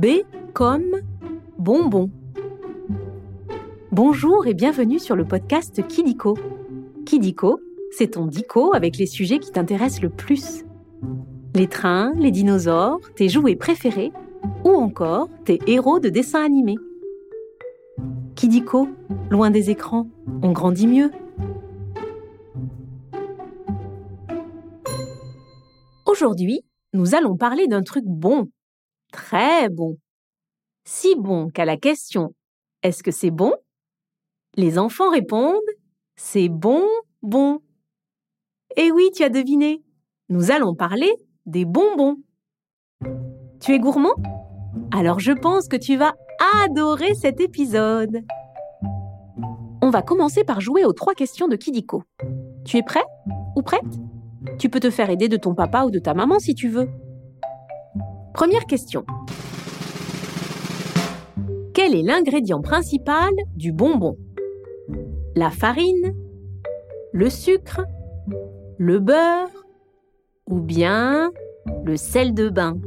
B comme bonbon. Bonjour et bienvenue sur le podcast Kidiko. Kidiko, c'est ton dico avec les sujets qui t'intéressent le plus. Les trains, les dinosaures, tes jouets préférés ou encore tes héros de dessins animés. Kidiko, loin des écrans, on grandit mieux. Aujourd'hui, nous allons parler d'un truc bon, très bon. Si bon qu'à la question Est-ce que c'est bon? Les enfants répondent C'est bon, bon. Eh oui, tu as deviné. Nous allons parler des bonbons. Tu es gourmand? Alors je pense que tu vas adorer cet épisode. On va commencer par jouer aux trois questions de Kidiko. Tu es prêt ou prête? Tu peux te faire aider de ton papa ou de ta maman si tu veux. Première question. Quel est l'ingrédient principal du bonbon? La farine Le sucre Le beurre Ou bien le sel de bain?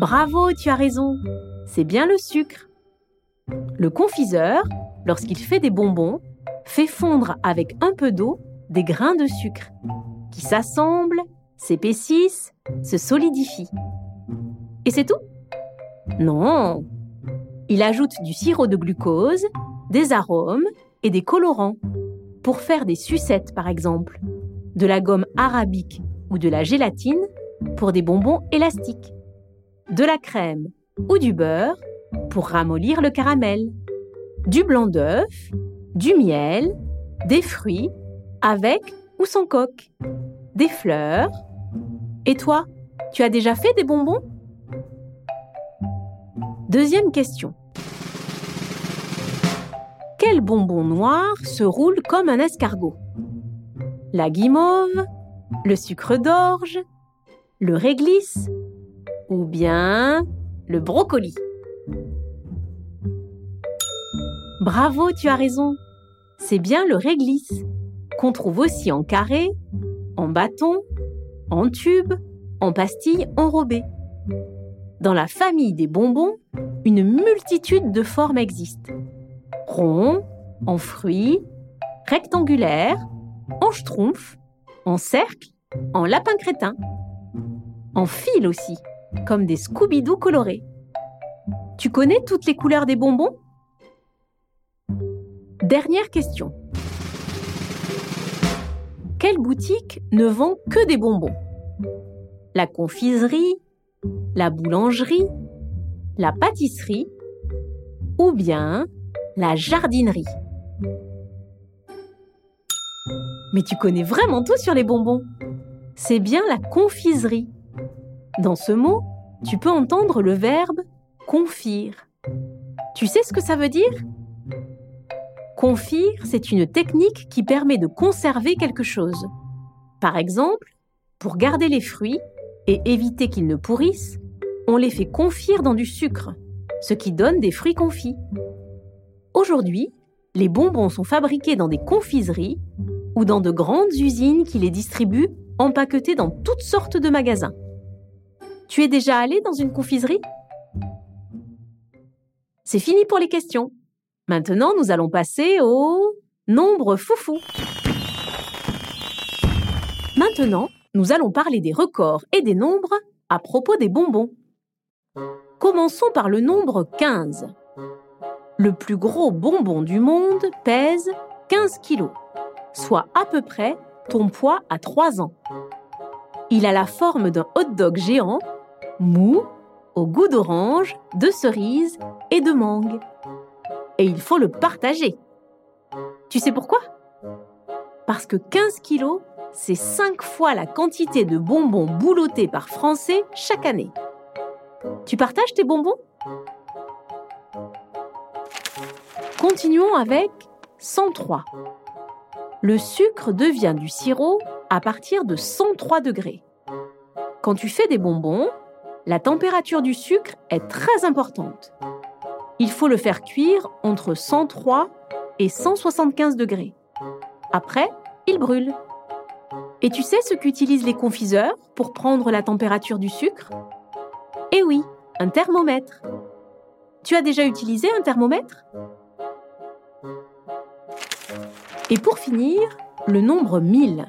Bravo, tu as raison. C'est bien le sucre. Le confiseur, lorsqu'il fait des bonbons, fait fondre avec un peu d'eau des grains de sucre qui s'assemblent, s'épaississent, se solidifient. Et c'est tout? Non. Il ajoute du sirop de glucose, des arômes et des colorants pour faire des sucettes par exemple, de la gomme arabique ou de la gélatine pour des bonbons élastiques de la crème ou du beurre pour ramollir le caramel, du blanc d'œuf, du miel, des fruits avec ou sans coque, des fleurs. Et toi, tu as déjà fait des bonbons? Deuxième question. Quel bonbon noir se roule comme un escargot? La guimauve, le sucre d'orge, le réglisse ou bien le brocoli? Bravo, tu as raison. C'est bien le réglisse, qu'on trouve aussi en carré, en bâton, en tube, en pastille enrobée. Dans la famille des bonbons, une multitude de formes existent. Rond, en fruits, rectangulaire, en schtroumpf, en cercle, en lapin crétin, en fil aussi comme des Scooby-Doo colorés. Tu connais toutes les couleurs des bonbons? Dernière question. Quelle boutique ne vend que des bonbons? La confiserie, la boulangerie, la pâtisserie ou bien la jardinerie? Mais tu connais vraiment tout sur les bonbons. C'est bien la confiserie. Dans ce mot, tu peux entendre le verbe confire. Tu sais ce que ça veut dire? Confire, c'est une technique qui permet de conserver quelque chose. Par exemple, pour garder les fruits et éviter qu'ils ne pourrissent, on les fait confire dans du sucre, ce qui donne des fruits confits. Aujourd'hui, les bonbons sont fabriqués dans des confiseries ou dans de grandes usines qui les distribuent empaquetés dans toutes sortes de magasins. Tu es déjà allé dans une confiserie? C'est fini pour les questions. Maintenant, nous allons passer au nombre foufou. Maintenant, nous allons parler des records et des nombres à propos des bonbons. Commençons par le nombre 15. Le plus gros bonbon du monde pèse 15 kilos, soit à peu près ton poids à 3 ans. Il a la forme d'un hot-dog géant mou, au goût d'orange, de cerise et de mangue. Et il faut le partager. Tu sais pourquoi? Parce que 15 kilos, c'est 5 fois la quantité de bonbons boulottés par Français chaque année. Tu partages tes bonbons? Continuons avec 103. Le sucre devient du sirop à partir de 103 degrés. Quand tu fais des bonbons, la température du sucre est très importante. Il faut le faire cuire entre 103 et 175 degrés. Après, il brûle. Et tu sais ce qu'utilisent les confiseurs pour prendre la température du sucre? Eh oui, un thermomètre. Tu as déjà utilisé un thermomètre? Et pour finir, le nombre 1000.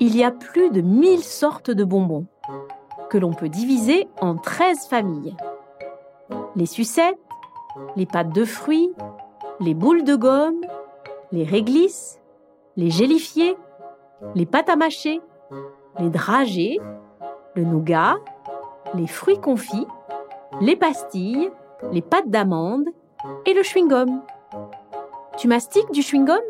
Il y a plus de 1000 sortes de bonbons que l'on peut diviser en 13 familles. Les sucettes, les pâtes de fruits, les boules de gomme, les réglisses, les gélifiés, les pâtes à mâcher, les dragées, le nougat, les fruits confits, les pastilles, les pâtes d'amande et le chewing-gum. Tu mastiques du chewing-gum?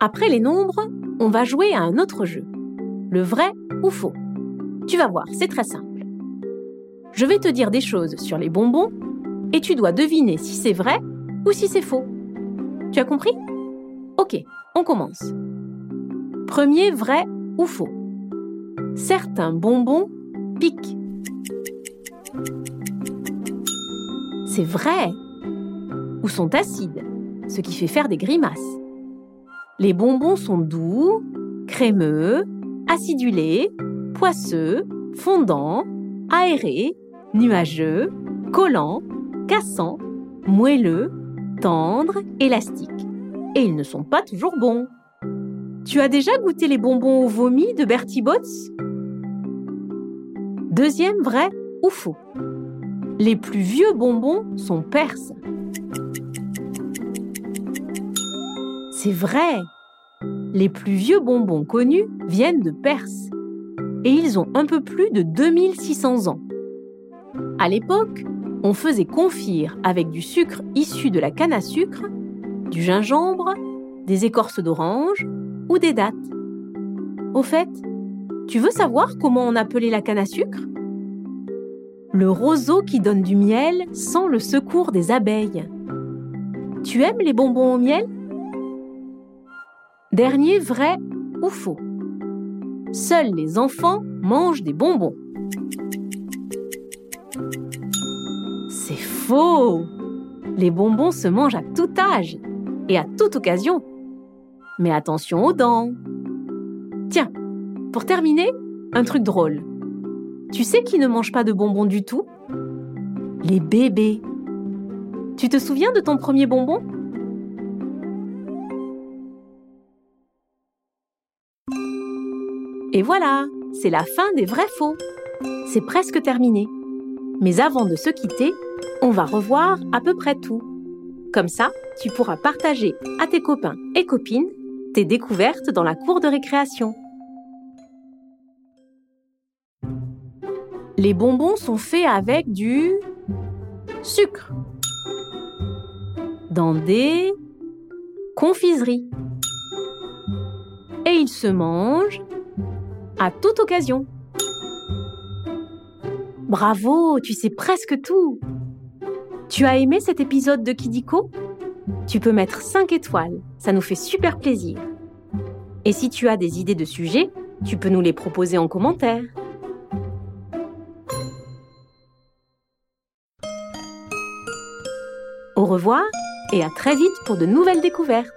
Après les nombres, on va jouer à un autre jeu. Le vrai ou faux. Tu vas voir, c'est très simple. Je vais te dire des choses sur les bonbons et tu dois deviner si c'est vrai ou si c'est faux. Tu as compris? Ok, on commence. Premier vrai ou faux? Certains bonbons piquent. C'est vrai. Ou sont acides, ce qui fait faire des grimaces. Les bonbons sont doux, crémeux, acidulés, poisseux, fondants, aérés, nuageux, collants, cassants, moelleux, tendres, élastiques. Et ils ne sont pas toujours bons. Tu as déjà goûté les bonbons au vomi de Bertie Botts? Deuxième vrai ou faux? Les plus vieux bonbons sont perses. C'est vrai. Les plus vieux bonbons connus viennent de Perse et ils ont un peu plus de 2600 ans. À l'époque, on faisait confire avec du sucre issu de la canne à sucre, du gingembre, des écorces d'orange ou des dattes. Au fait, tu veux savoir comment on appelait la canne à sucre? Le roseau qui donne du miel sans le secours des abeilles. Tu aimes les bonbons au miel? Dernier vrai ou faux? Seuls les enfants mangent des bonbons. C'est faux Les bonbons se mangent à tout âge et à toute occasion. Mais attention aux dents. Tiens, pour terminer, un truc drôle. Tu sais qui ne mange pas de bonbons du tout? Les bébés. Tu te souviens de ton premier bonbon? Et voilà, c'est la fin des vrais faux. C'est presque terminé. Mais avant de se quitter, on va revoir à peu près tout. Comme ça, tu pourras partager à tes copains et copines tes découvertes dans la cour de récréation. Les bonbons sont faits avec du sucre dans des confiseries. Et ils se mangent à toute occasion. Bravo, tu sais presque tout. Tu as aimé cet épisode de Kidiko? Tu peux mettre 5 étoiles, ça nous fait super plaisir. Et si tu as des idées de sujets, tu peux nous les proposer en commentaire. Au revoir et à très vite pour de nouvelles découvertes.